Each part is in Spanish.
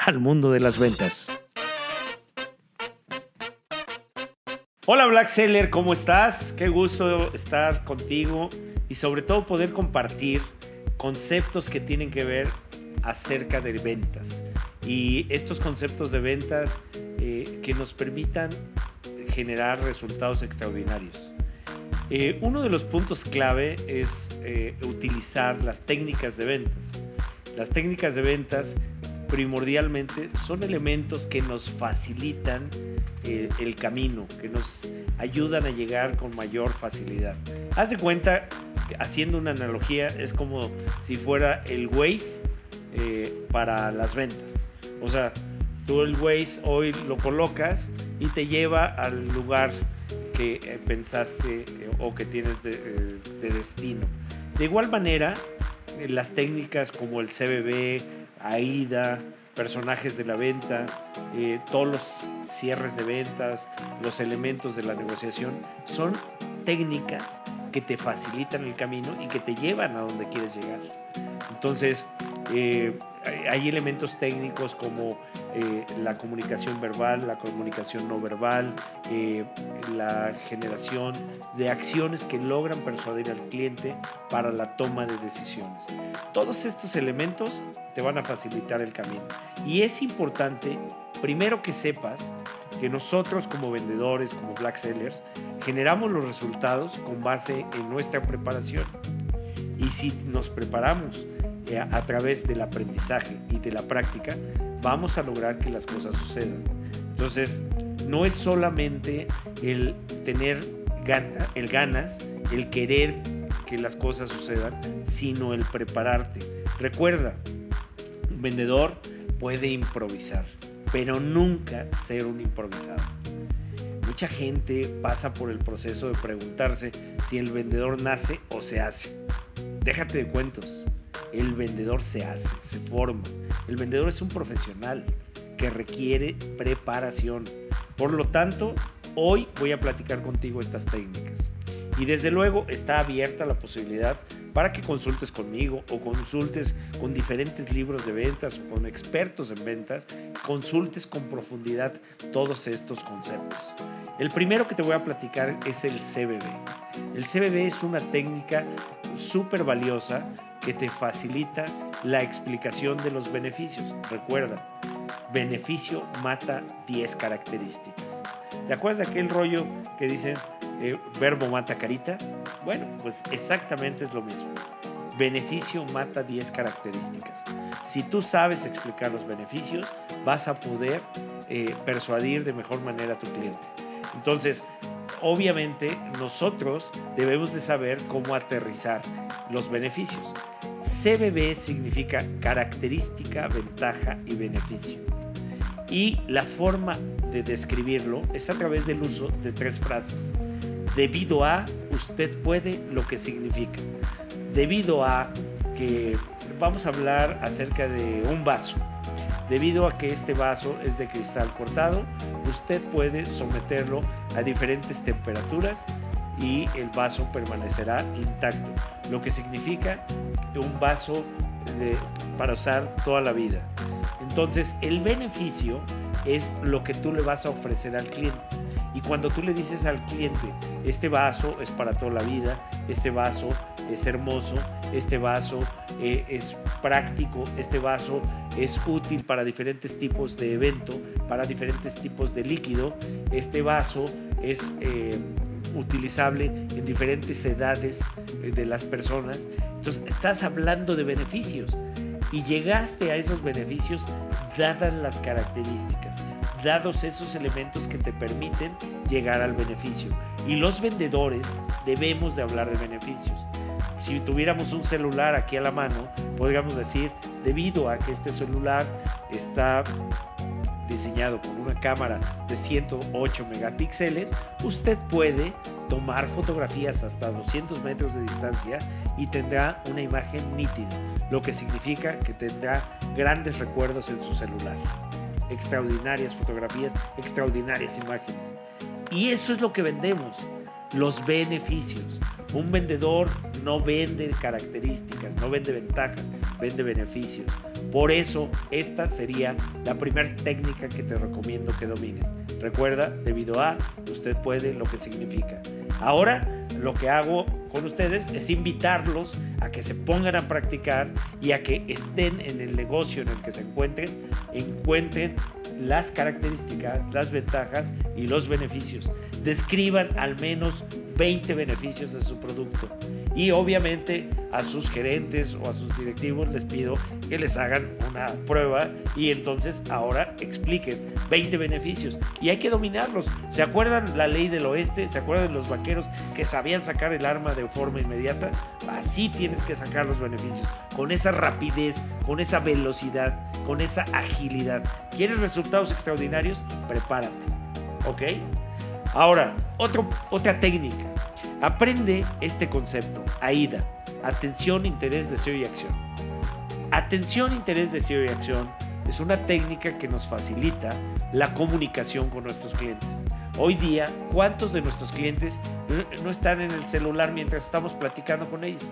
al mundo de las ventas. Hola Black Seller, ¿cómo estás? Qué gusto estar contigo y sobre todo poder compartir conceptos que tienen que ver acerca de ventas y estos conceptos de ventas eh, que nos permitan generar resultados extraordinarios. Eh, uno de los puntos clave es eh, utilizar las técnicas de ventas. Las técnicas de ventas primordialmente son elementos que nos facilitan eh, el camino, que nos ayudan a llegar con mayor facilidad. Haz de cuenta, haciendo una analogía, es como si fuera el Waze eh, para las ventas. O sea, tú el Waze hoy lo colocas y te lleva al lugar que eh, pensaste o que tienes de, de destino. De igual manera, las técnicas como el CBB, AIDA, personajes de la venta, eh, todos los cierres de ventas, los elementos de la negociación, son técnicas que te facilitan el camino y que te llevan a donde quieres llegar. Entonces, eh, hay- elementos técnicos como eh, la comunicación verbal, la comunicación no verbal, eh, la generación de acciones que logran persuadir al cliente para la toma de decisiones. Todos estos elementos te van a facilitar el camino. Y es importante, primero que sepas que nosotros como vendedores, como black sellers, generamos los resultados con base en nuestra preparación. Y si nos preparamos a través del aprendizaje y de la práctica, vamos a lograr que las cosas sucedan. Entonces, no es solamente el tener el ganas, el querer que las cosas sucedan, sino el prepararte. Recuerda, un vendedor puede improvisar, pero nunca ser un improvisado. Mucha gente pasa por el proceso de preguntarse si el vendedor nace o se hace. Déjate de cuentos. El vendedor se hace, se forma. El vendedor es un profesional que requiere preparación. Por lo tanto, hoy voy a platicar contigo estas técnicas. Y desde luego está abierta la posibilidad para que consultes conmigo o consultes con diferentes libros de ventas con expertos en ventas, consultes con profundidad todos estos conceptos. El primero que te voy a platicar es el CBB. El CBB es una técnica súper valiosa que te facilita la explicación de los beneficios. Recuerda, beneficio mata 10 características. ¿Te acuerdas de aquel rollo que dice eh, verbo mata carita? Bueno, pues exactamente es lo mismo. Beneficio mata 10 características. Si tú sabes explicar los beneficios, vas a poder eh, persuadir de mejor manera a tu cliente. Entonces, obviamente nosotros debemos de saber cómo aterrizar los beneficios. CBB significa característica, ventaja y beneficio. Y la forma de describirlo es a través del uso de tres frases. Debido a, usted puede, lo que significa. Debido a que vamos a hablar acerca de un vaso. Debido a que este vaso es de cristal cortado, usted puede someterlo a diferentes temperaturas y el vaso permanecerá intacto, lo que significa un vaso para usar toda la vida. Entonces, el beneficio es lo que tú le vas a ofrecer al cliente. Y cuando tú le dices al cliente, este vaso es para toda la vida, este vaso es hermoso, este vaso eh, es práctico, este vaso es útil para diferentes tipos de evento, para diferentes tipos de líquido, este vaso es eh, utilizable en diferentes edades eh, de las personas. Entonces, estás hablando de beneficios. y llegaste a esos beneficios dadas las características, dados esos elementos que te permiten llegar al beneficio. Y los vendedores debemos de hablar de beneficios. Si tuviéramos un celular aquí a la mano, podríamos decir, debido a que este celular está diseñado con una cámara de 108 megapíxeles, usted puede tomar fotografías hasta 200 metros de distancia y tendrá una imagen nítida, lo que significa que tendrá grandes recuerdos en su celular. Extraordinarias fotografías, extraordinarias imágenes. Y eso es lo que vendemos, los beneficios. Un vendedor no vende características, no vende ventajas, vende beneficios. Por eso esta sería la primera técnica que te recomiendo que domines. Recuerda, debido a, usted puede lo que significa. Ahora lo que hago con ustedes es invitarlos a que se pongan a practicar y a que estén en el negocio en el que se encuentren, encuentren las características, las ventajas y los beneficios. Describan al menos 20 beneficios de su producto. Y obviamente a sus gerentes o a sus directivos les pido que les hagan una prueba y entonces ahora expliquen 20 beneficios. Y hay que dominarlos. ¿Se acuerdan la ley del oeste? ¿Se acuerdan de los vaqueros que sabían sacar el arma de forma inmediata? Así tienes que sacar los beneficios. Con esa rapidez, con esa velocidad, con esa agilidad. ¿Quieres resultados extraordinarios? Prepárate. ¿Ok? Ahora, otra técnica. Aprende este concepto, AIDA, atención, interés, deseo y acción. Atención, interés, deseo y acción es una técnica que nos facilita la comunicación con nuestros clientes. Hoy día, ¿cuántos de nuestros clientes no están en el celular mientras estamos platicando con ellos?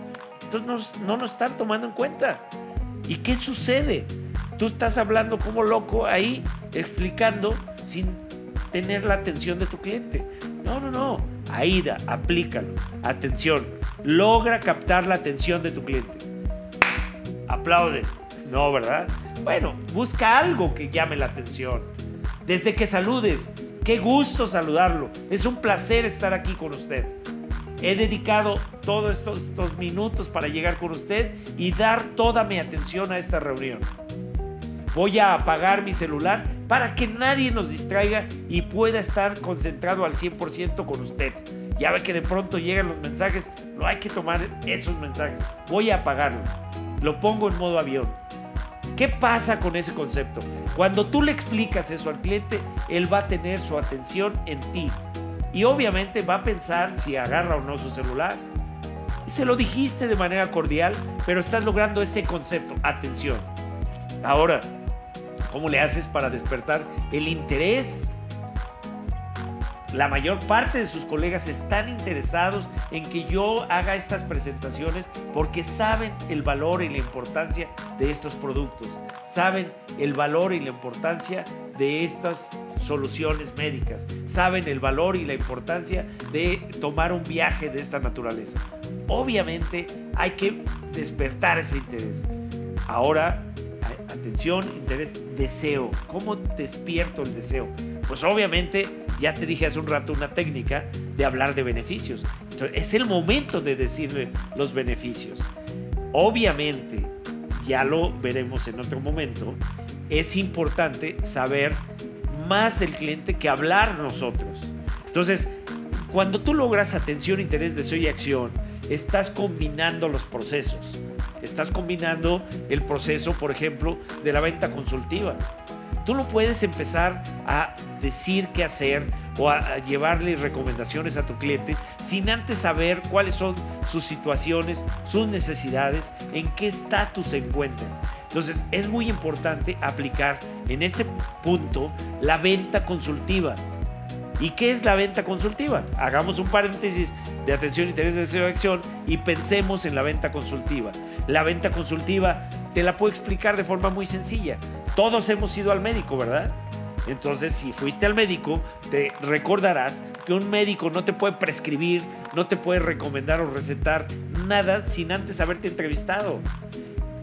Entonces no nos están tomando en cuenta. ¿Y qué sucede? Tú estás hablando como loco ahí, explicando sin tener la atención de tu cliente. No, no, no. AIDA, aplícalo. Atención, logra captar la atención de tu cliente. Aplaude. No, ¿verdad? Bueno, busca algo que llame la atención. Desde que saludes, qué gusto saludarlo. Es un placer estar aquí con usted. He dedicado todos estos, estos minutos para llegar con usted y dar toda mi atención a esta reunión. Voy a apagar mi celular para que nadie nos distraiga y pueda estar concentrado al 100% con usted. Ya ve que de pronto llegan los mensajes, no hay que tomar esos mensajes. Voy a apagarlo. Lo pongo en modo avión. ¿Qué pasa con ese concepto? Cuando tú le explicas eso al cliente, él va a tener su atención en ti. Y obviamente va a pensar si agarra o no su celular. Se lo dijiste de manera cordial, pero estás logrando ese concepto, atención. Ahora, ¿Cómo le haces para despertar el interés? La mayor parte de sus colegas están interesados en que yo haga estas presentaciones porque saben el valor y la importancia de estos productos, saben el valor y la importancia de estas soluciones médicas, saben el valor y la importancia de tomar un viaje de esta naturaleza. Obviamente hay que despertar ese interés. Ahora atención, interés, deseo. ¿Cómo despierto el deseo? Pues obviamente, ya te dije hace un rato una técnica de hablar de beneficios. es el momento de decirle los beneficios. Obviamente, ya lo veremos en otro momento, es importante saber más del cliente que hablar nosotros. Entonces, cuando tú logras atención, interés, deseo y acción, estás combinando los procesos. Estás combinando el proceso, por ejemplo, de la venta consultiva. Tú no puedes empezar a decir qué hacer o a, llevarle recomendaciones a tu cliente sin antes saber cuáles son sus situaciones, sus necesidades, en qué estatus se encuentran. Entonces es muy importante aplicar en este punto la venta consultiva. ¿Y qué es la venta consultiva? Hagamos un paréntesis de atención, interés, deseo, acción y pensemos en la venta consultiva. La venta consultiva te la puedo explicar de forma muy sencilla. Todos hemos ido al médico, ¿verdad? Entonces, si fuiste al médico, te recordarás que un médico no te puede prescribir, no te puede recomendar o recetar nada sin antes haberte entrevistado.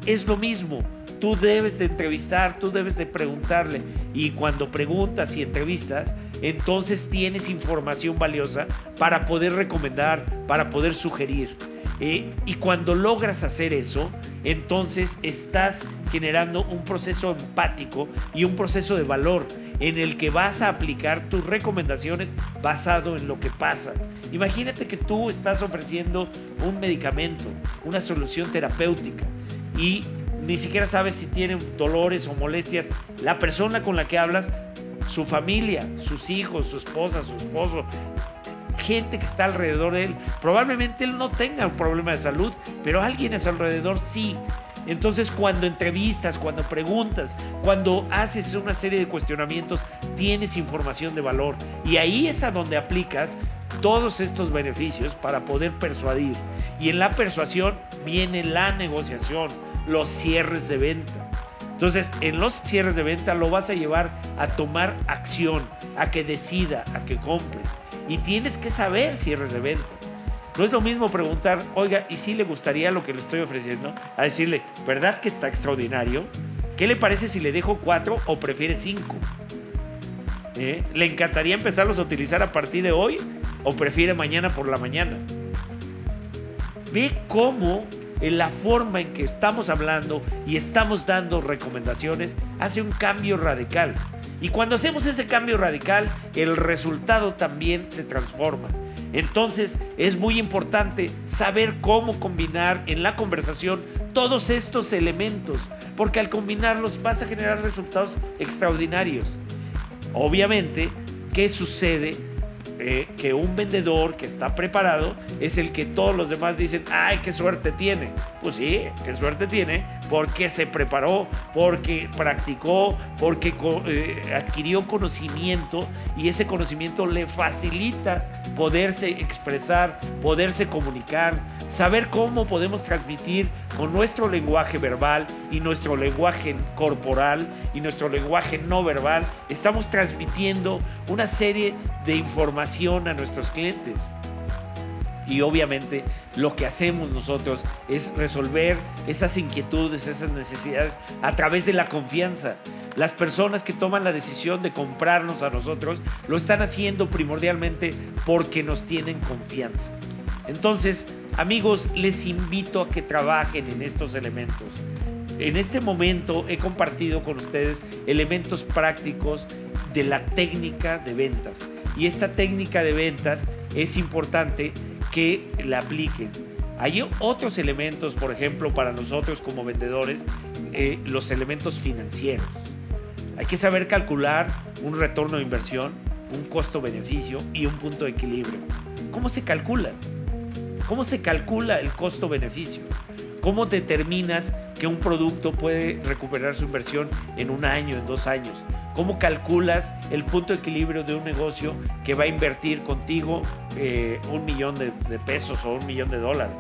Es lo mismo. Tú debes de entrevistar, tú debes de preguntarle. Y cuando preguntas y entrevistas, entonces tienes información valiosa para poder recomendar, para poder sugerir. Eh, y cuando logras hacer eso, entonces estás generando un proceso empático y un proceso de valor en el que vas a aplicar tus recomendaciones basado en lo que pasa. Imagínate que tú estás ofreciendo un medicamento, una solución terapéutica y ni siquiera sabes si tienen dolores o molestias. La persona con la que hablas, su familia, sus hijos, su esposa, su esposo, gente que está alrededor de él. Probablemente él no tenga un problema de salud, pero alguien a su alrededor sí. Entonces cuando entrevistas, cuando preguntas, cuando haces una serie de cuestionamientos, tienes información de valor. Y ahí es a donde aplicas todos estos beneficios para poder persuadir. Y en la persuasión viene la negociación, los cierres de venta. Entonces, en los cierres de venta lo vas a llevar a tomar acción, a que decida, a que compre. Y tienes que saber cierres de venta. No es lo mismo preguntar, oiga, ¿y si le gustaría lo que le estoy ofreciendo? A decirle, ¿verdad que está extraordinario? ¿Qué le parece si le dejo cuatro o prefiere cinco? ¿Eh? ¿Le encantaría empezarlos a utilizar a partir de hoy o prefiere mañana por la mañana? Ve cómo en la forma en que estamos hablando y estamos dando recomendaciones hace un cambio radical. Y cuando hacemos ese cambio radical, el resultado también se transforma. Entonces es muy importante saber cómo combinar en la conversación todos estos elementos, porque al combinarlos vas a generar resultados extraordinarios. Obviamente, ¿qué sucede? Eh, que un vendedor que está preparado es el que todos los demás dicen, ay, qué suerte tiene. Pues sí, qué suerte tiene porque se preparó, porque practicó, porque eh, adquirió conocimiento y ese conocimiento le facilita poderse expresar, poderse comunicar, saber cómo podemos transmitir con nuestro lenguaje verbal y nuestro lenguaje corporal y nuestro lenguaje no verbal. Estamos transmitiendo una serie de información a nuestros clientes. Y obviamente lo que hacemos nosotros es resolver esas inquietudes, esas necesidades a través de la confianza. Las personas que toman la decisión de comprarnos a nosotros lo están haciendo primordialmente porque nos tienen confianza. Entonces, amigos, les invito a que trabajen en estos elementos. En este momento he compartido con ustedes elementos prácticos de la técnica de ventas. Y esta técnica de ventas es importante que la apliquen. Hay otros elementos, por ejemplo, para nosotros como vendedores, eh, los elementos financieros. Hay que saber calcular un retorno de inversión, un costo-beneficio y un punto de equilibrio. ¿Cómo se calcula? ¿Cómo se calcula el costo-beneficio? ¿Cómo determinas que un producto puede recuperar su inversión en un año, en dos años? ¿Cómo calculas el punto de equilibrio de un negocio que va a invertir contigo eh, un millón de, de pesos o un millón de dólares?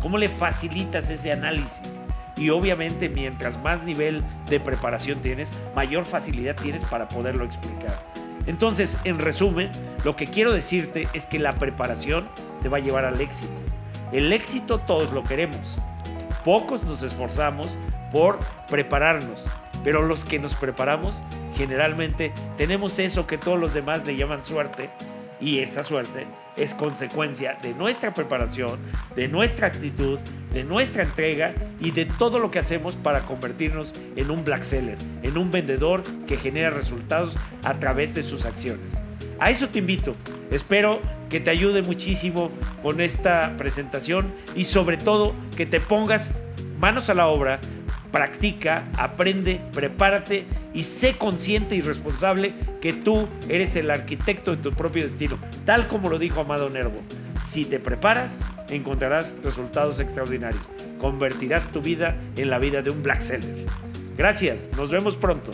¿Cómo le facilitas ese análisis? Y obviamente mientras más nivel de preparación tienes, mayor facilidad tienes para poderlo explicar. Entonces, en resumen, lo que quiero decirte es que la preparación te va a llevar al éxito. El éxito todos lo queremos. Pocos nos esforzamos por prepararnos, pero los que nos preparamos generalmente tenemos eso que todos los demás le llaman suerte y esa suerte es consecuencia de nuestra preparación, de nuestra actitud, de nuestra entrega y de todo lo que hacemos para convertirnos en un black seller, en un vendedor que genera resultados a través de sus acciones. A eso te invito. Espero que te ayude muchísimo con esta presentación y sobre todo que te pongas manos a la obra practica, aprende, prepárate y sé consciente y responsable que tú eres el arquitecto de tu propio destino, tal como lo dijo Amado Nervo. Si te preparas, encontrarás resultados extraordinarios. Convertirás tu vida en la vida de un black seller. Gracias, nos vemos pronto.